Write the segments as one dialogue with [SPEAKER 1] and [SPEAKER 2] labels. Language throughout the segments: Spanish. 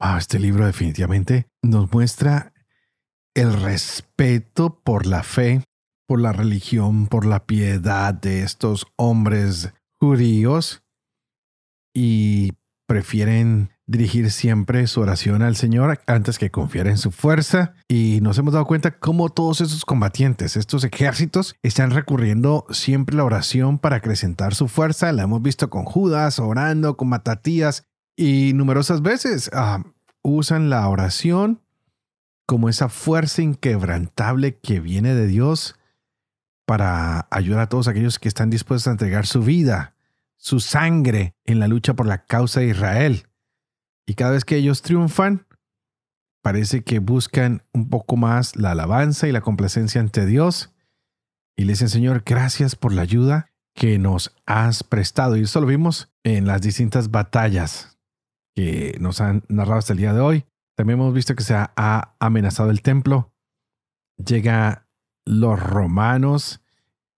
[SPEAKER 1] Ah, este libro definitivamente nos muestra el respeto por la fe, por la religión, por la piedad de estos hombres judíos y prefieren dirigir siempre su oración al Señor antes que confiar en su fuerza. Y nos hemos dado cuenta cómo todos esos combatientes, estos ejércitos, están recurriendo siempre a la oración para acrecentar su fuerza. La hemos visto con Judas orando, con Matatías y numerosas veces ah, usan la oración como esa fuerza inquebrantable que viene de Dios para ayudar a todos aquellos que están dispuestos a entregar su vida, su sangre en la lucha por la causa de Israel. Y cada vez que ellos triunfan, parece que buscan un poco más la alabanza y la complacencia ante Dios. Y le dicen, Señor, gracias por la ayuda que nos has prestado. Y eso lo vimos en las distintas batallas que nos han narrado hasta el día de hoy. También hemos visto que se ha amenazado el templo. Llega los romanos.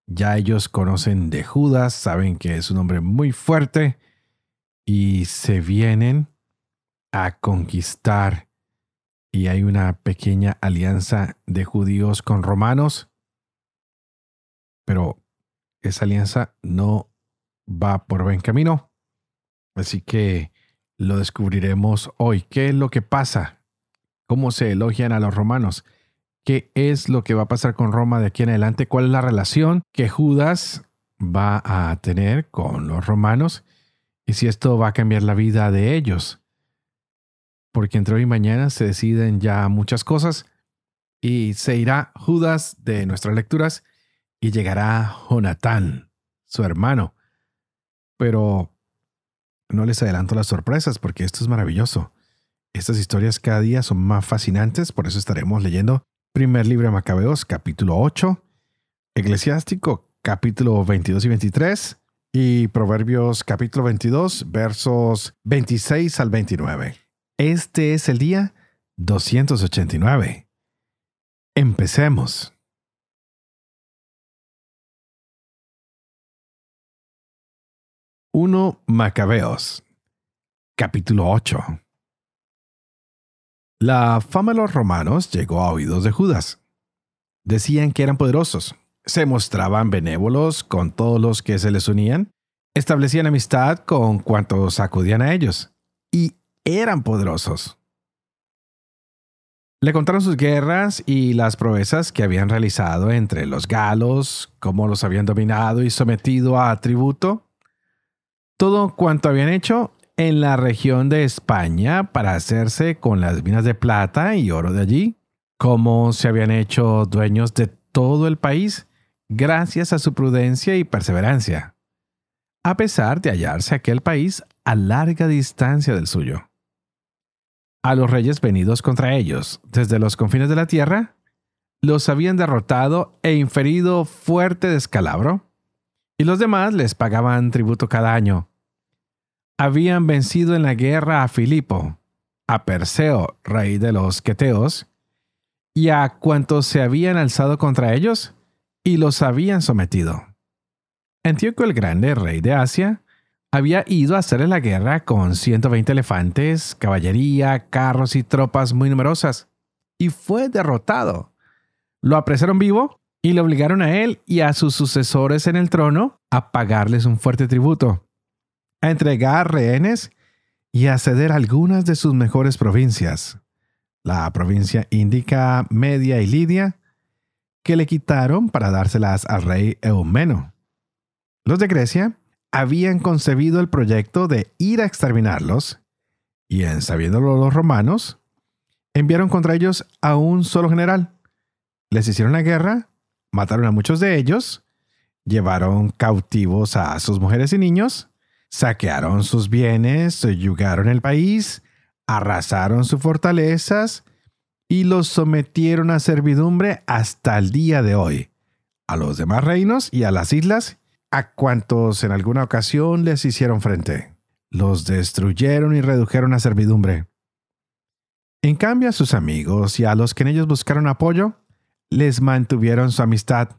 [SPEAKER 1] Ya ellos conocen de Judas, saben que es un hombre muy fuerte y se vienen a conquistar. Y hay una pequeña alianza de judíos con romanos. Pero esa alianza no va por buen camino. Así que lo descubriremos hoy. ¿Qué es lo que pasa? ¿Cómo se elogian a los romanos? ¿Qué es lo que va a pasar con Roma de aquí en adelante? ¿Cuál es la relación que Judas va a tener con los romanos? Y si esto va a cambiar la vida de ellos. Porque entre hoy y mañana se deciden ya muchas cosas y se irá Judas de nuestras lecturas y llegará Jonatán, su hermano. Pero no les adelanto las sorpresas porque esto es maravilloso. Estas historias cada día son más fascinantes, por eso estaremos leyendo primer libro de Macabeos, capítulo 8, Eclesiástico, capítulo 22 y 23, y Proverbios, capítulo 22, versos 26 al 29. Este es el día 289. Empecemos. 1 Macabeos, capítulo 8. La fama de los romanos llegó a oídos de Judas. Decían que eran poderosos, se mostraban benévolos con todos los que se les unían, establecían amistad con cuantos acudían a ellos, y eran poderosos. Le contaron sus guerras y las proezas que habían realizado entre los galos, cómo los habían dominado y sometido a tributo, todo cuanto habían hecho en la región de España para hacerse con las minas de plata y oro de allí, cómo se habían hecho dueños de todo el país gracias a su prudencia y perseverancia, a pesar de hallarse aquel país a larga distancia del suyo. A los reyes venidos contra ellos desde los confines de la tierra, los habían derrotado e inferido fuerte descalabro y los demás les pagaban tributo cada año. Habían vencido en la guerra a Filipo, a Perseo, rey de los Queteos, y a cuantos se habían alzado contra ellos, y los habían sometido. Antíoco el Grande, rey de Asia, había ido a hacerle la guerra con 120 elefantes, caballería, carros y tropas muy numerosas, y fue derrotado. Lo apresaron vivo y le obligaron a él y a sus sucesores en el trono a pagarles un fuerte tributo, a entregar rehenes y a ceder algunas de sus mejores provincias, la provincia índica, media y lidia, que le quitaron para dárselas al rey Eumeno. Los de Grecia habían concebido el proyecto de ir a exterminarlos, y en sabiéndolo los romanos, enviaron contra ellos a un solo general. Les hicieron la guerra Mataron a muchos de ellos, llevaron cautivos a sus mujeres y niños, saquearon sus bienes, yugaron el país, arrasaron sus fortalezas y los sometieron a servidumbre hasta el día de hoy, a los demás reinos y a las islas, a cuantos en alguna ocasión les hicieron frente. Los destruyeron y redujeron a servidumbre. En cambio a sus amigos y a los que en ellos buscaron apoyo, les mantuvieron su amistad.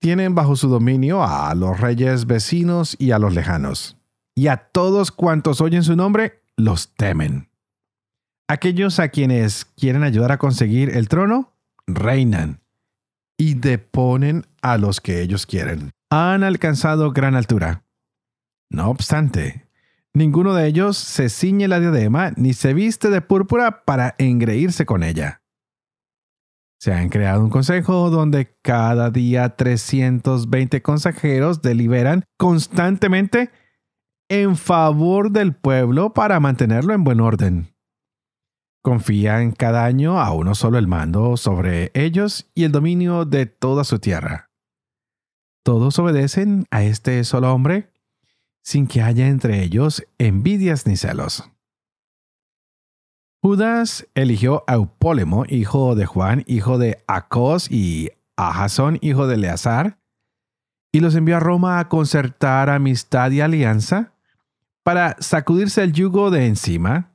[SPEAKER 1] Tienen bajo su dominio a los reyes vecinos y a los lejanos. Y a todos cuantos oyen su nombre, los temen. Aquellos a quienes quieren ayudar a conseguir el trono, reinan y deponen a los que ellos quieren. Han alcanzado gran altura. No obstante, ninguno de ellos se ciñe la diadema ni se viste de púrpura para engreírse con ella. Se han creado un consejo donde cada día 320 consejeros deliberan constantemente en favor del pueblo para mantenerlo en buen orden. Confían cada año a uno solo el mando sobre ellos y el dominio de toda su tierra. Todos obedecen a este solo hombre sin que haya entre ellos envidias ni celos. Judas eligió a Eupólemo, hijo de Juan, hijo de Acos, y a Jasón, hijo de Eleazar, y los envió a Roma a concertar amistad y alianza para sacudirse el yugo de encima,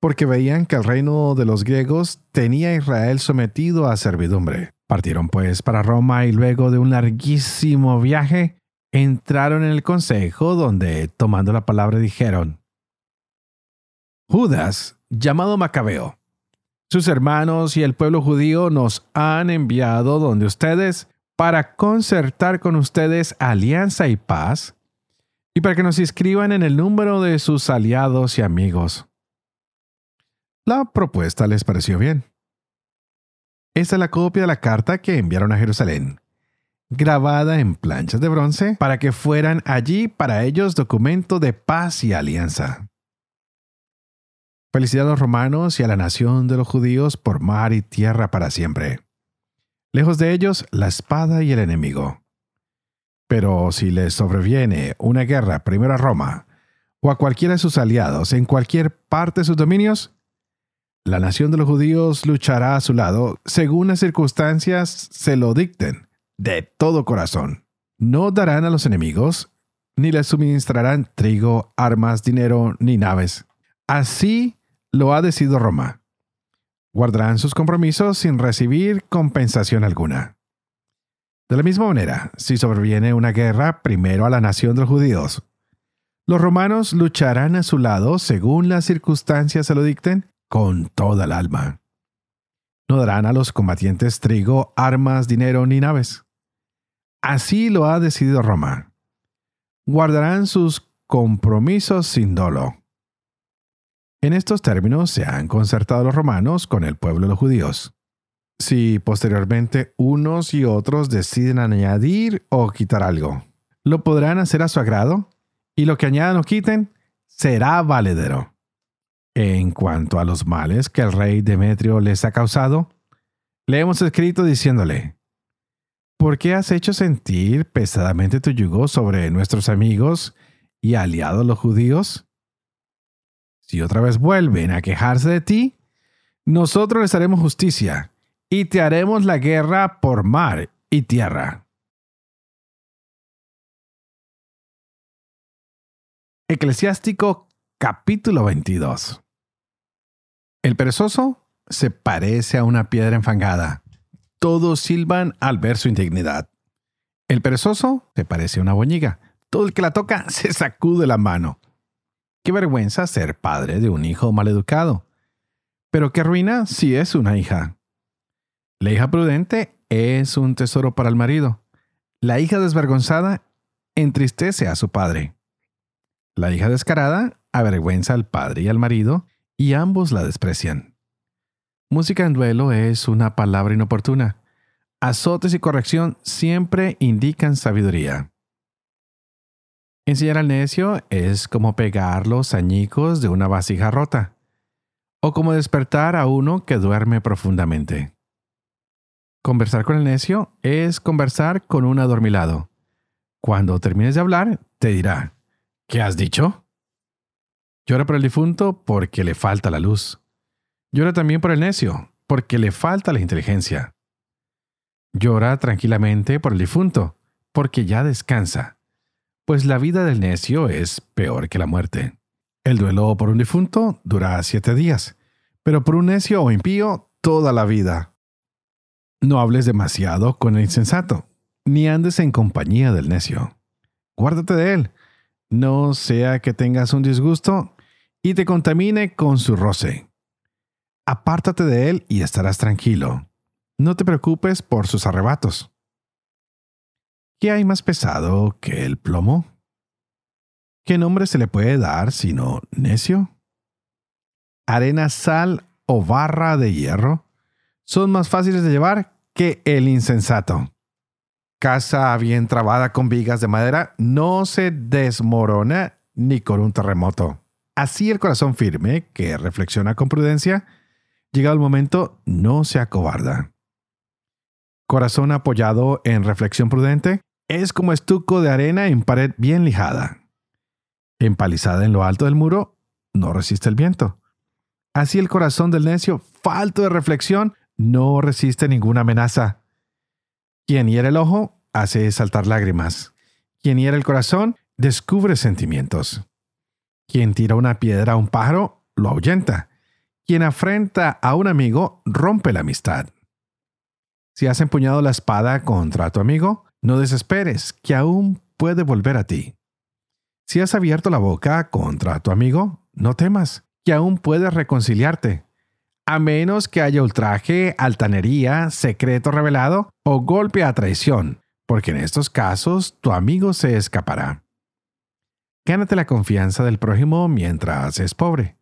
[SPEAKER 1] porque veían que el reino de los griegos tenía a Israel sometido a servidumbre. Partieron pues para Roma y luego de un larguísimo viaje entraron en el consejo donde, tomando la palabra, dijeron, Judas, llamado Macabeo, sus hermanos y el pueblo judío nos han enviado donde ustedes para concertar con ustedes alianza y paz y para que nos inscriban en el número de sus aliados y amigos. La propuesta les pareció bien. Esta es la copia de la carta que enviaron a Jerusalén, grabada en planchas de bronce para que fueran allí para ellos documento de paz y alianza. Felicidad a los romanos y a la nación de los judíos por mar y tierra para siempre. Lejos de ellos, la espada y el enemigo. Pero si les sobreviene una guerra primero a Roma o a cualquiera de sus aliados en cualquier parte de sus dominios, la nación de los judíos luchará a su lado según las circunstancias se lo dicten, de todo corazón. No darán a los enemigos, ni les suministrarán trigo, armas, dinero, ni naves. Así lo ha decidido Roma. Guardarán sus compromisos sin recibir compensación alguna. De la misma manera, si sobreviene una guerra primero a la nación de los judíos, los romanos lucharán a su lado según las circunstancias se lo dicten con toda el alma. No darán a los combatientes trigo, armas, dinero ni naves. Así lo ha decidido Roma. Guardarán sus compromisos sin dolo. En estos términos se han concertado los romanos con el pueblo de los judíos. Si posteriormente unos y otros deciden añadir o quitar algo, lo podrán hacer a su agrado y lo que añadan o quiten será valedero. En cuanto a los males que el rey Demetrio les ha causado, le hemos escrito diciéndole, ¿por qué has hecho sentir pesadamente tu yugo sobre nuestros amigos y aliados los judíos? Si otra vez vuelven a quejarse de ti, nosotros les haremos justicia y te haremos la guerra por mar y tierra. Eclesiástico capítulo 22 El perezoso se parece a una piedra enfangada. Todos silban al ver su indignidad. El perezoso se parece a una boñiga. Todo el que la toca se sacude la mano. Qué vergüenza ser padre de un hijo maleducado. Pero qué ruina si es una hija. La hija prudente es un tesoro para el marido. La hija desvergonzada entristece a su padre. La hija descarada avergüenza al padre y al marido, y ambos la desprecian. Música en duelo es una palabra inoportuna. Azotes y corrección siempre indican sabiduría. Enseñar al necio es como pegar los añicos de una vasija rota, o como despertar a uno que duerme profundamente. Conversar con el necio es conversar con un adormilado. Cuando termines de hablar, te dirá, ¿qué has dicho? Llora por el difunto porque le falta la luz. Llora también por el necio porque le falta la inteligencia. Llora tranquilamente por el difunto porque ya descansa, pues la vida del necio es peor que la muerte. El duelo por un difunto dura siete días, pero por un necio o impío toda la vida. No hables demasiado con el insensato, ni andes en compañía del necio. Guárdate de él, no sea que tengas un disgusto y te contamine con su roce. Apártate de él y estarás tranquilo. No te preocupes por sus arrebatos. ¿Qué hay más pesado que el plomo? ¿Qué nombre se le puede dar sino necio? Arena, sal o barra de hierro son más fáciles de llevar que el insensato. Casa bien trabada con vigas de madera no se desmorona ni con un terremoto. Así el corazón firme, que reflexiona con prudencia, llegado el momento, no se acobarda. Corazón apoyado en reflexión prudente es como estuco de arena en pared bien lijada empalizada en lo alto del muro, no resiste el viento. Así el corazón del necio, falto de reflexión, no resiste ninguna amenaza. Quien hiere el ojo, hace saltar lágrimas. Quien hiere el corazón, descubre sentimientos. Quien tira una piedra a un pájaro, lo ahuyenta. Quien afrenta a un amigo, rompe la amistad. Si has empuñado la espada contra tu amigo, no desesperes, que aún puede volver a ti. Si has abierto la boca contra tu amigo, no temas, que aún puedes reconciliarte, a menos que haya ultraje, altanería, secreto revelado o golpe a traición, porque en estos casos tu amigo se escapará. Gánate la confianza del prójimo mientras es pobre,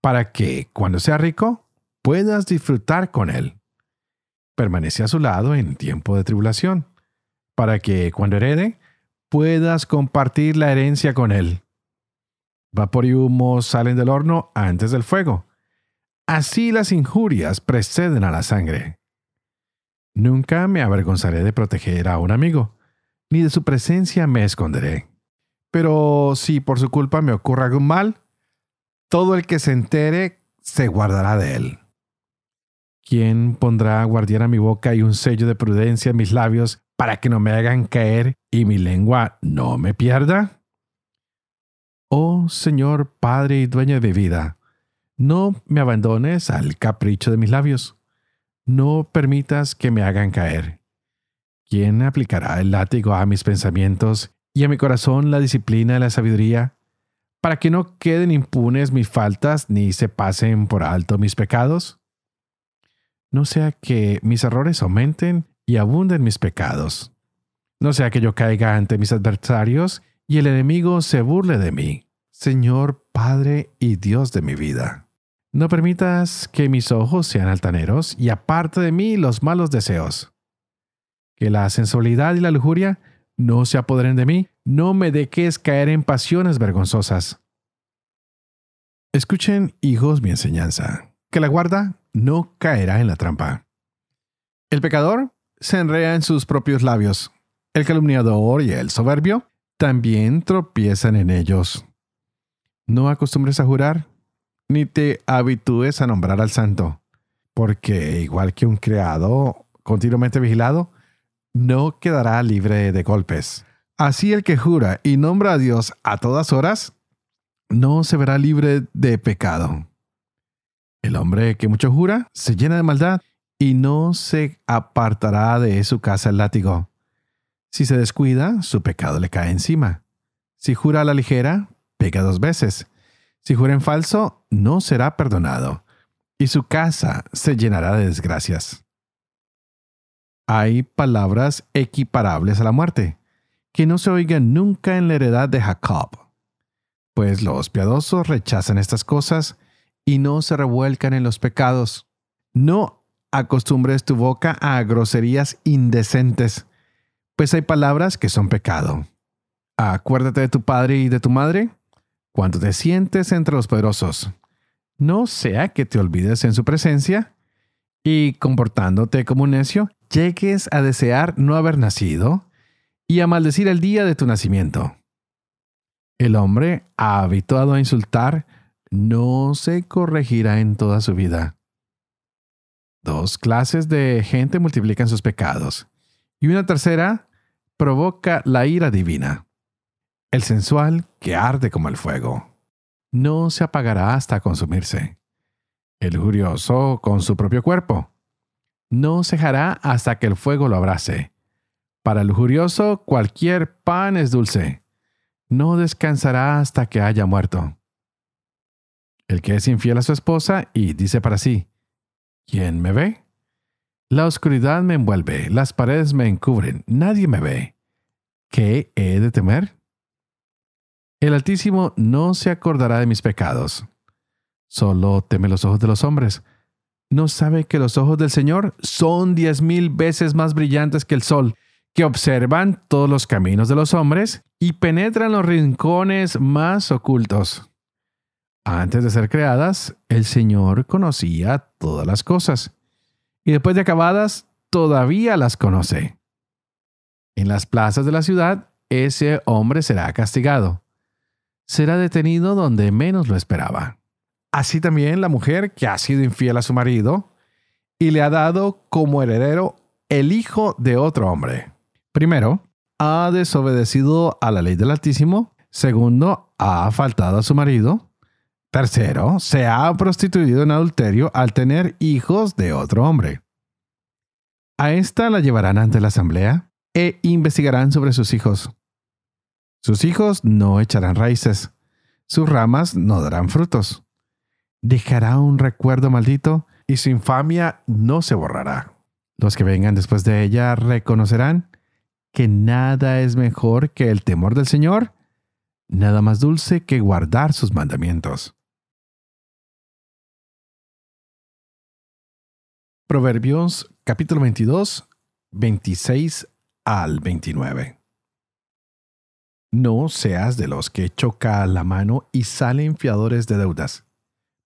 [SPEAKER 1] para que, cuando sea rico, puedas disfrutar con él. Permanece a su lado en tiempo de tribulación, para que, cuando herede, puedas compartir la herencia con él. Vapor y humo salen del horno antes del fuego. Así las injurias preceden a la sangre. Nunca me avergonzaré de proteger a un amigo, ni de su presencia me esconderé. Pero si por su culpa me ocurra algún mal, todo el que se entere se guardará de él. ¿Quién pondrá guardián a mi boca y un sello de prudencia en mis labios para que no me hagan caer y mi lengua no me pierda? Oh Señor Padre y dueño de mi vida, no me abandones al capricho de mis labios. No permitas que me hagan caer. ¿Quién aplicará el látigo a mis pensamientos y a mi corazón la disciplina y la sabiduría, para que no queden impunes mis faltas ni se pasen por alto mis pecados? No sea que mis errores aumenten y abunden mis pecados. No sea que yo caiga ante mis adversarios y el enemigo se burle de mí. Señor Padre y Dios de mi vida. No permitas que mis ojos sean altaneros y aparte de mí los malos deseos. Que la sensualidad y la lujuria no se apoderen de mí, no me dejes caer en pasiones vergonzosas. Escuchen, hijos, mi enseñanza, que la guarda no caerá en la trampa. El pecador se enrea en sus propios labios. El calumniador y el soberbio también tropiezan en ellos. No acostumbres a jurar, ni te habitúes a nombrar al santo, porque igual que un criado continuamente vigilado, no quedará libre de golpes. Así el que jura y nombra a Dios a todas horas, no se verá libre de pecado. El hombre que mucho jura se llena de maldad y no se apartará de su casa el látigo. Si se descuida, su pecado le cae encima. Si jura a la ligera, pega dos veces. Si jura en falso, no será perdonado, y su casa se llenará de desgracias. Hay palabras equiparables a la muerte, que no se oigan nunca en la heredad de Jacob, pues los piadosos rechazan estas cosas y no se revuelcan en los pecados. No acostumbres tu boca a groserías indecentes, pues hay palabras que son pecado. Acuérdate de tu padre y de tu madre cuando te sientes entre los poderosos. No sea que te olvides en su presencia y, comportándote como un necio, llegues a desear no haber nacido y a maldecir el día de tu nacimiento. El hombre habituado a insultar no se corregirá en toda su vida. Dos clases de gente multiplican sus pecados y una tercera provoca la ira divina. El sensual que arde como el fuego no se apagará hasta consumirse. El lujurioso con su propio cuerpo no cejará hasta que el fuego lo abrace. Para el lujurioso cualquier pan es dulce. No descansará hasta que haya muerto. El que es infiel a su esposa y dice para sí, ¿quién me ve? La oscuridad me envuelve, las paredes me encubren, nadie me ve. ¿Qué he de temer? El Altísimo no se acordará de mis pecados. Solo teme los ojos de los hombres. ¿No sabe que los ojos del Señor son diez mil veces más brillantes que el sol, que observan todos los caminos de los hombres y penetran los rincones más ocultos? Antes de ser creadas, el Señor conocía todas las cosas y después de acabadas, todavía las conoce. En las plazas de la ciudad, ese hombre será castigado. Será detenido donde menos lo esperaba. Así también la mujer que ha sido infiel a su marido y le ha dado como heredero el hijo de otro hombre. Primero, ha desobedecido a la ley del Altísimo. Segundo, ha faltado a su marido. Tercero, se ha prostituido en adulterio al tener hijos de otro hombre. A esta la llevarán ante la asamblea e investigarán sobre sus hijos. Sus hijos no echarán raíces, sus ramas no darán frutos. Dejará un recuerdo maldito y su infamia no se borrará. Los que vengan después de ella reconocerán que nada es mejor que el temor del Señor, nada más dulce que guardar sus mandamientos. Proverbios capítulo 22, 26 al 29. No seas de los que choca la mano y salen fiadores de deudas,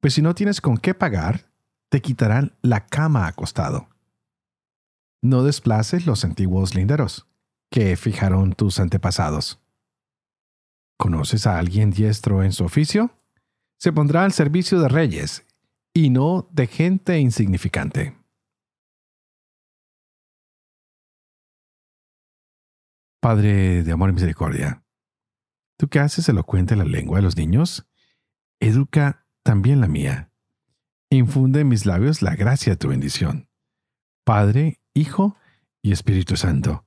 [SPEAKER 1] pues si no tienes con qué pagar, te quitarán la cama acostado. No desplaces los antiguos linderos que fijaron tus antepasados. ¿Conoces a alguien diestro en su oficio? Se pondrá al servicio de reyes y no de gente insignificante. Padre de amor y misericordia, tú que haces elocuente la lengua de los niños, educa también la mía. Infunde en mis labios la gracia de tu bendición. Padre, Hijo y Espíritu Santo.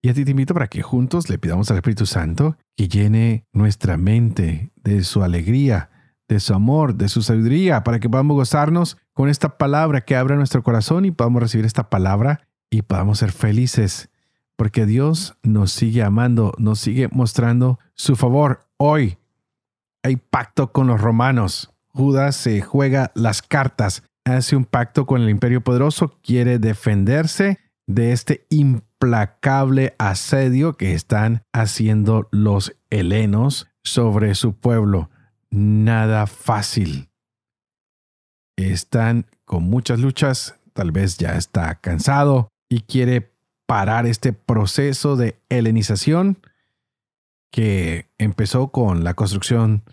[SPEAKER 1] Y a ti te invito para que juntos le pidamos al Espíritu Santo que llene nuestra mente de su alegría, de su amor, de su sabiduría, para que podamos gozarnos con esta palabra que abra nuestro corazón y podamos recibir esta palabra y podamos ser felices porque Dios nos sigue amando, nos sigue mostrando su favor. Hoy hay pacto con los romanos. Judas se juega las cartas, hace un pacto con el imperio poderoso, quiere defenderse de este implacable asedio que están haciendo los helenos sobre su pueblo. Nada fácil. Están con muchas luchas, tal vez ya está cansado y quiere parar este proceso de helenización que empezó con la construcción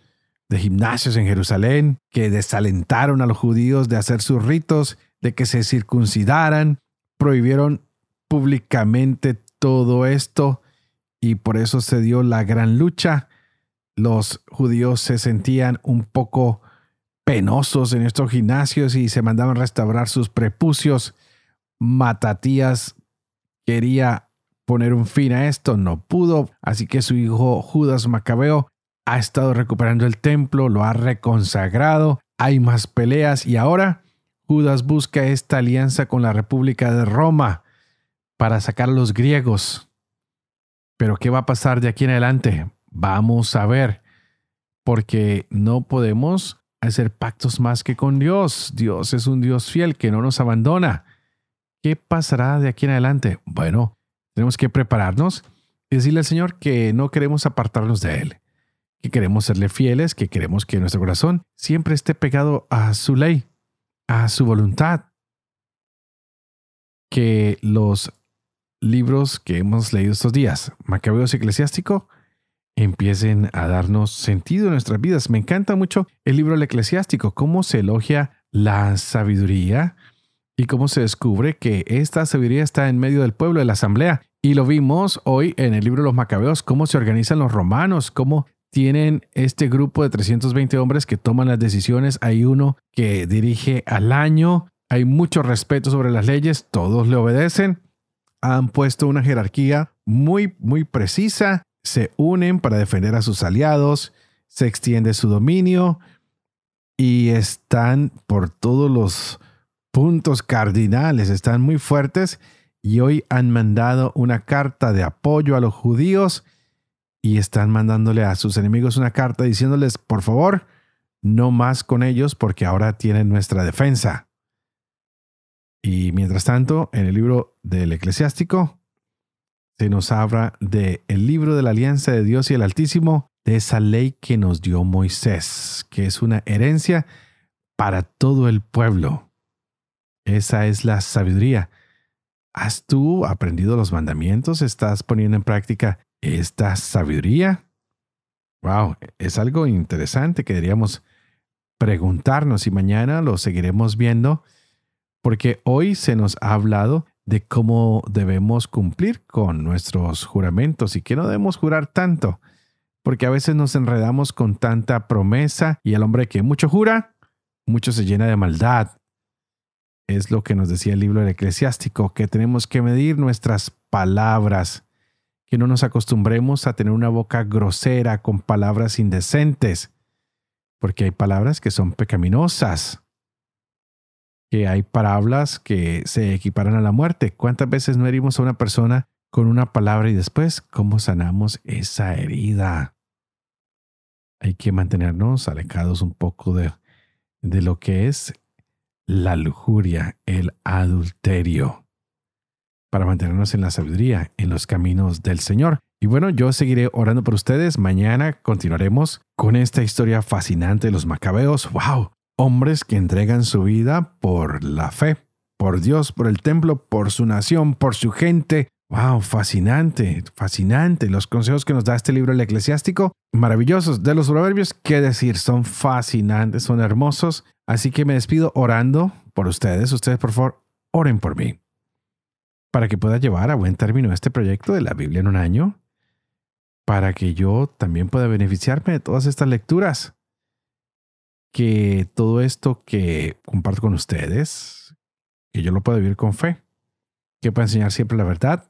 [SPEAKER 1] de gimnasios en Jerusalén, que desalentaron a los judíos de hacer sus ritos, de que se circuncidaran, prohibieron públicamente todo esto y por eso se dio la gran lucha. Los judíos se sentían un poco penosos en estos gimnasios y se mandaban restaurar sus prepucios. Matatías quería poner un fin a esto, no pudo, así que su hijo Judas Macabeo ha estado recuperando el templo, lo ha reconsagrado, hay más peleas y ahora Judas busca esta alianza con la República de Roma para sacar a los griegos. Pero ¿qué va a pasar de aquí en adelante? Vamos a ver, porque no podemos hacer pactos más que con Dios. Dios es un Dios fiel que no nos abandona. ¿Qué pasará de aquí en adelante? Bueno, tenemos que prepararnos y decirle al Señor que no queremos apartarnos de Él, que queremos serle fieles, que queremos que nuestro corazón siempre esté pegado a su ley, a su voluntad. Que los libros que hemos leído estos días, Macabeos Eclesiástico, empiecen a darnos sentido en nuestras vidas. Me encanta mucho el libro El Eclesiástico, cómo se elogia la sabiduría y cómo se descubre que esta sabiduría está en medio del pueblo de la asamblea. Y lo vimos hoy en el libro de los Macabeos, cómo se organizan los romanos, cómo tienen este grupo de 320 hombres que toman las decisiones. Hay uno que dirige al año, hay mucho respeto sobre las leyes, todos le obedecen. Han puesto una jerarquía muy, muy precisa, se unen para defender a sus aliados, se extiende su dominio y están por todos los puntos cardinales, están muy fuertes y hoy han mandado una carta de apoyo a los judíos y están mandándole a sus enemigos una carta diciéndoles, por favor, no más con ellos porque ahora tienen nuestra defensa. Y mientras tanto, en el libro del eclesiástico, se nos habla del el libro de la alianza de Dios y el Altísimo, de esa ley que nos dio Moisés, que es una herencia para todo el pueblo. Esa es la sabiduría. ¿Has tú aprendido los mandamientos? ¿Estás poniendo en práctica esta sabiduría? Wow, es algo interesante que deberíamos preguntarnos y mañana lo seguiremos viendo porque hoy se nos ha hablado de cómo debemos cumplir con nuestros juramentos y que no debemos jurar tanto, porque a veces nos enredamos con tanta promesa y el hombre que mucho jura, mucho se llena de maldad es lo que nos decía el libro del eclesiástico, que tenemos que medir nuestras palabras, que no nos acostumbremos a tener una boca grosera con palabras indecentes, porque hay palabras que son pecaminosas, que hay palabras que se equiparan a la muerte. ¿Cuántas veces no herimos a una persona con una palabra y después cómo sanamos esa herida? Hay que mantenernos alejados un poco de, de lo que es la lujuria, el adulterio, para mantenernos en la sabiduría, en los caminos del Señor. Y bueno, yo seguiré orando por ustedes. Mañana continuaremos con esta historia fascinante de los macabeos. ¡Wow! Hombres que entregan su vida por la fe, por Dios, por el templo, por su nación, por su gente. ¡Wow! Fascinante, fascinante. Los consejos que nos da este libro, el eclesiástico, maravillosos. De los proverbios, ¿qué decir? Son fascinantes, son hermosos. Así que me despido orando por ustedes. Ustedes, por favor, oren por mí. Para que pueda llevar a buen término este proyecto de la Biblia en un año. Para que yo también pueda beneficiarme de todas estas lecturas. Que todo esto que comparto con ustedes, que yo lo pueda vivir con fe. Que pueda enseñar siempre la verdad.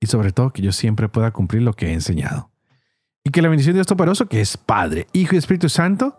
[SPEAKER 1] Y sobre todo que yo siempre pueda cumplir lo que he enseñado. Y que la bendición de Dios Todopoderoso, que es Padre, Hijo y Espíritu Santo,